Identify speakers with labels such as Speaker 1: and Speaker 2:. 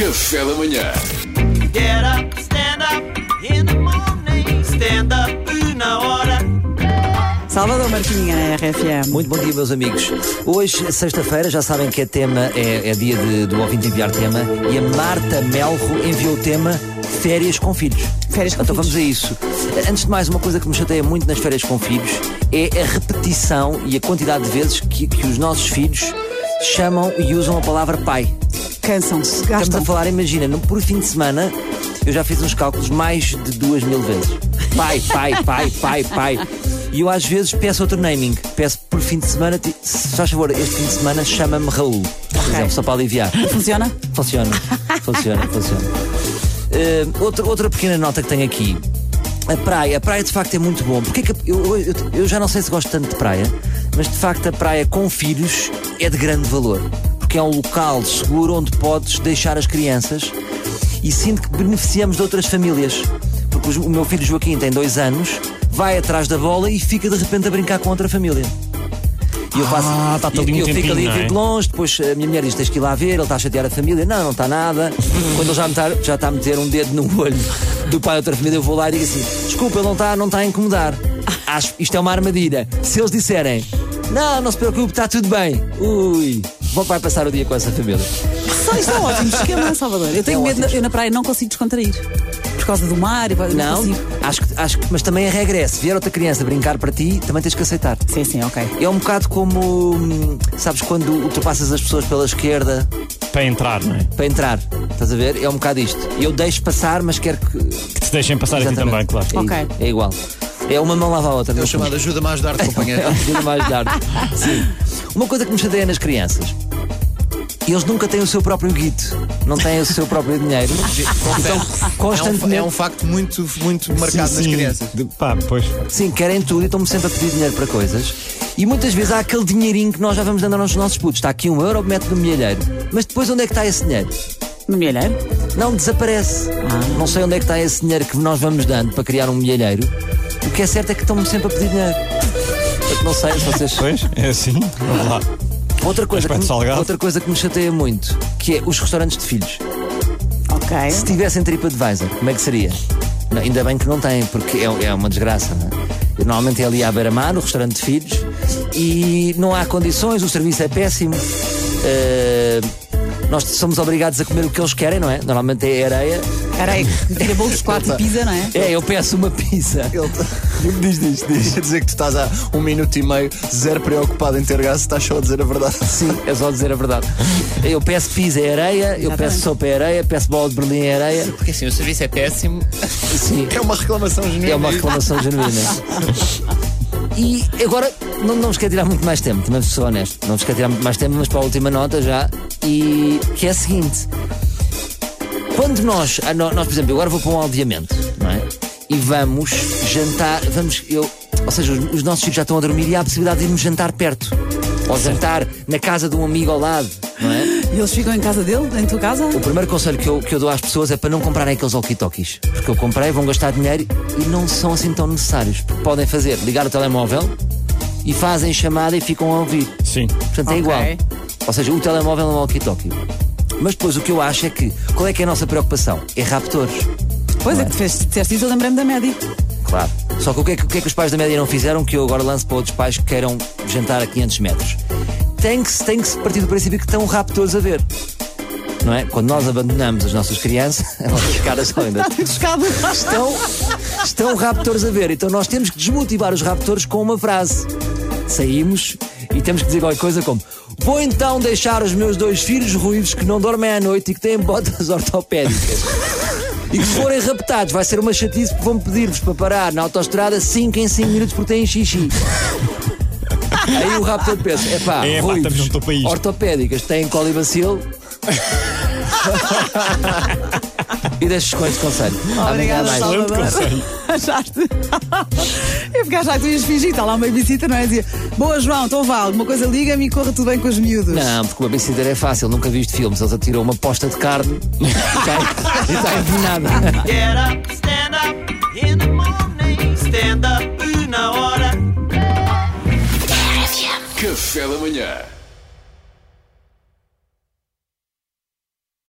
Speaker 1: Café da manhã.
Speaker 2: Get up, stand up in the morning. Stand up na hora.
Speaker 3: Salvador Martinha na RFM.
Speaker 4: Muito bom dia, meus amigos. Hoje, sexta-feira, já sabem que é tema, é, é dia de- do ouvinte enviar tema, e a Marta Melro enviou o tema Férias com Filhos.
Speaker 3: Férias com
Speaker 4: então
Speaker 3: filhos.
Speaker 4: vamos a isso. Antes de mais, uma coisa que me chateia muito nas férias com filhos é a repetição e a quantidade de vezes que, que os nossos filhos chamam e usam a palavra pai.
Speaker 3: Cansam-se,
Speaker 4: Estamos
Speaker 3: gastam.
Speaker 4: a falar, imagina, no- por fim de semana, eu já fiz uns cálculos mais de duas mil vezes. Pai, pai, pai, pai, pai. E eu às vezes peço outro naming. Peço por fim de semana, ti- se faz favor, este fim de semana chama-me Raul. Por exemplo, só para aliviar.
Speaker 3: Funciona?
Speaker 4: Funciona, funciona, funciona. Eh, outra, outra pequena nota que tenho aqui. A praia, a praia de facto é muito bom. Porque é que eu, eu, eu já não sei se gosto tanto de praia, mas de facto a praia com filhos é de grande valor. Porque é um local seguro onde podes deixar as crianças e sinto que beneficiamos de outras famílias. Porque o meu filho Joaquim tem dois anos, vai atrás da bola e fica de repente a brincar com outra família. E eu faço.
Speaker 5: Ah, ali
Speaker 4: e-
Speaker 5: um
Speaker 4: eu fico ali
Speaker 5: é?
Speaker 4: de longe, depois a minha mulher diz: tens que ir lá ver, ele está a chatear a família. Não, não está nada. Quando ele já, me está, já está a meter um dedo no olho do pai de outra família, eu vou lá e digo assim: desculpa, ele não está, não está a incomodar. Acho isto é uma armadilha. Se eles disserem: não, não se preocupe, está tudo bem. Ui, vai passar o dia com essa família.
Speaker 3: Só isto é um ótimo esquema, Salvador. Eu tenho
Speaker 4: É
Speaker 3: medo,
Speaker 4: ótimo.
Speaker 3: eu na praia não consigo descontrair. Por causa do mar e não,
Speaker 4: Não,
Speaker 3: consigo.
Speaker 4: acho que, acho que, mas também a regra é: se vier outra criança brincar para ti, também tens que aceitar.
Speaker 3: Sim, sim, ok.
Speaker 4: É um bocado como, hum, sabes, quando ultrapassas as pessoas pela esquerda
Speaker 5: Para entrar, não é?
Speaker 4: para entrar. Estás a ver? É um bocado isto. Eu deixo passar, mas quero que.
Speaker 5: Que te deixem passar a
Speaker 4: Exatamente.
Speaker 5: também, claro.
Speaker 4: É, é igual. É uma mão lava a outra.
Speaker 6: É o chamado ajuda-me a ajudar-te, companheiro.
Speaker 4: Ajuda mais tarde. Sim. Uma coisa que me chateia nas crianças. Eles nunca têm o seu próprio guito, não têm o seu próprio dinheiro. Então,
Speaker 6: É um,
Speaker 4: constantemente,
Speaker 6: é um facto muito, muito marcado
Speaker 5: Sim,
Speaker 6: nas
Speaker 5: sim.
Speaker 6: crianças.
Speaker 5: De- pá, pois.
Speaker 4: sim, querem tudo e estão-me sempre a pedir dinheiro para coisas. E muitas vezes há aquele dinheirinho que nós já vamos dando aos nossos putos. Está aqui um euro, mete no milheiro. Mas depois onde é que está esse dinheiro?
Speaker 3: No milheiro?
Speaker 4: Não desaparece.
Speaker 3: Ah.
Speaker 4: Não sei onde é que está esse dinheiro que nós vamos dando para criar um milheiro. O que é certo é que estão-me sempre a pedir dinheiro. Não sei se vocês.
Speaker 5: Pois, é assim. Vamos lá.
Speaker 4: Outra coisa, que me,
Speaker 5: salgado.
Speaker 4: outra coisa que me chateia muito, que é os restaurantes de filhos.
Speaker 3: Ok.
Speaker 4: Se tivessem TripAdvisor, como é que seria? Não, ainda bem que não têm, porque é, é uma desgraça. Não é? Eu, Normalmente é ali à beira-mar, o restaurante de filhos, e não há condições, o serviço é péssimo. Eh, nós somos obrigados a comer o que eles querem, não é? Normalmente é areia.
Speaker 3: Caralho, tira bolo de chocolate e pizza, não é?
Speaker 4: É, eu peço uma pizza.
Speaker 6: Ele diz diz, diz. a dizer que tu estás há um minuto e meio zero preocupado em ter gás, estás só a dizer a verdade.
Speaker 4: Sim, é só dizer a verdade. Eu peço pizza em areia, eu peço sopa em areia, peço bola de Berlim em areia.
Speaker 7: Porque assim, o serviço é péssimo.
Speaker 4: Sim.
Speaker 6: É uma reclamação genuína.
Speaker 4: É uma reclamação genuína. E agora, não, não vos quero tirar muito mais tempo, também sou honesto. Não vos quero tirar muito mais tempo, mas para a última nota já. E que é a seguinte: quando nós, nó- nós, por exemplo, agora vou para um aldeamento, não é? E vamos jantar, vamos, eu, ou seja, os, os nossos filhos já estão a dormir e há a possibilidade de irmos jantar perto. Ou jantar na casa de um amigo ao lado, não é?
Speaker 3: E eles ficam em casa dele, em tua casa?
Speaker 4: O primeiro conselho que eu, que eu dou às pessoas é para não comprarem aqueles walkie-talkies. Porque eu comprei, vão gastar dinheiro e não são assim tão necessários. Porque podem fazer, ligar o telemóvel e fazem chamada e ficam a ouvir.
Speaker 5: Sim.
Speaker 4: Portanto, é
Speaker 3: Ok.
Speaker 4: igual. Ou seja, o telemóvel é um walkie-talkie. Mas depois o que eu acho é que, qual é que é a nossa preocupação? É raptores.
Speaker 3: Pois é, que tu fez- disseste isso, eu lembrei-me da média.
Speaker 4: Claro. Só que o que, é que o que é que os pais da média não fizeram que eu agora lanço para outros pais que queiram jantar a 500 metros? Tem que, se- tem que se partir do princípio que estão raptores a ver. Não é? Quando nós abandonamos as nossas crianças, as nossas caras são ainda. Estão, estão raptores a ver. Então nós temos que desmotivar os raptores com uma frase. Saímos e temos que dizer qualquer coisa como: Vou então deixar os meus dois filhos ruivos que não dormem à noite e que têm botas ortopédicas. E que se forem raptados, vai ser uma chatice porque vão pedir-vos para parar na autostrada 5 em 5 minutos porque têm xixi. Aí o raptor pensa:
Speaker 5: É, pá, para isto."
Speaker 4: ortopédicas, têm colibacil. e deixas com este conselho.
Speaker 3: Obrigada.
Speaker 5: Excelente conselho.
Speaker 3: Achaste? Eu fiquei a achar que tu ias fingir, está lá uma visita, não é? Dizia, boa João, então vá, alguma coisa liga-me e corra tudo bem com os miúdos.
Speaker 4: Não, porque o babysitter é fácil, nunca viste filmes. Eles atiram uma posta de carne e e está envenenada.
Speaker 2: Get up, stand up in the morning. Stand up na hora.
Speaker 1: Café da manhã.